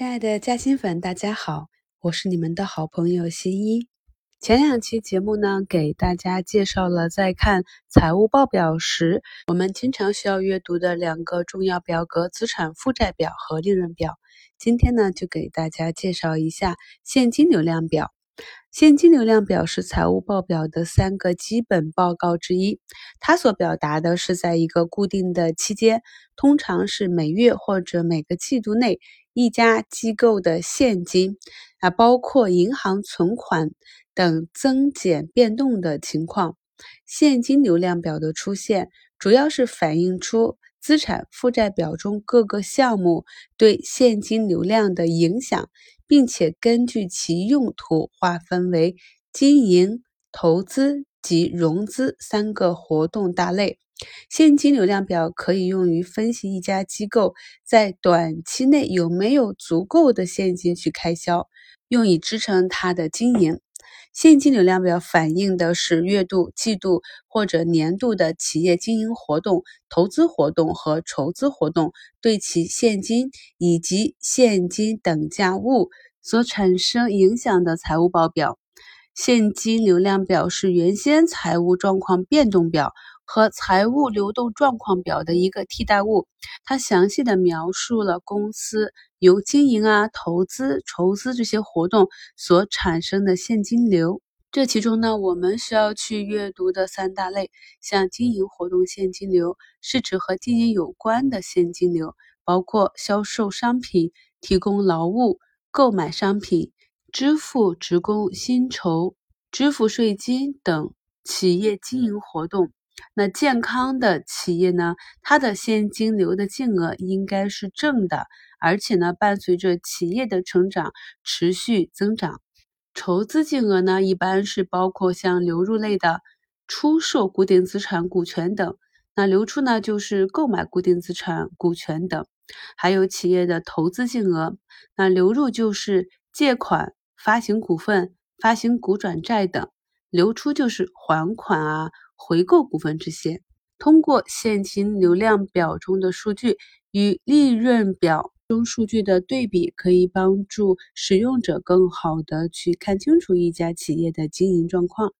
亲爱的嘉兴粉，大家好，我是你们的好朋友新一。前两期节目呢，给大家介绍了在看财务报表时，我们经常需要阅读的两个重要表格：资产负债表和利润表。今天呢，就给大家介绍一下现金流量表。现金流量表是财务报表的三个基本报告之一，它所表达的是在一个固定的期间，通常是每月或者每个季度内。一家机构的现金啊，包括银行存款等增减变动的情况。现金流量表的出现，主要是反映出资产负债表中各个项目对现金流量的影响，并且根据其用途划分为经营、投资及融资三个活动大类。现金流量表可以用于分析一家机构在短期内有没有足够的现金去开销，用以支撑它的经营。现金流量表反映的是月度、季度或者年度的企业经营活动、投资活动和筹资活动对其现金以及现金等价物所产生影响的财务报表。现金流量表是原先财务状况变动表。和财务流动状况表的一个替代物，它详细的描述了公司由经营啊、投资、筹资这些活动所产生的现金流。这其中呢，我们需要去阅读的三大类，像经营活动现金流，是指和经营有关的现金流，包括销售商品、提供劳务、购买商品、支付职工薪酬、支付税金等企业经营活动。那健康的企业呢，它的现金流的净额应该是正的，而且呢，伴随着企业的成长持续增长。筹资净额呢，一般是包括像流入类的出售固定资产股权等，那流出呢就是购买固定资产股权等，还有企业的投资净额。那流入就是借款、发行股份、发行股转债等，流出就是还款啊。回购股份这些，通过现金流量表中的数据与利润表中数据的对比，可以帮助使用者更好的去看清楚一家企业的经营状况。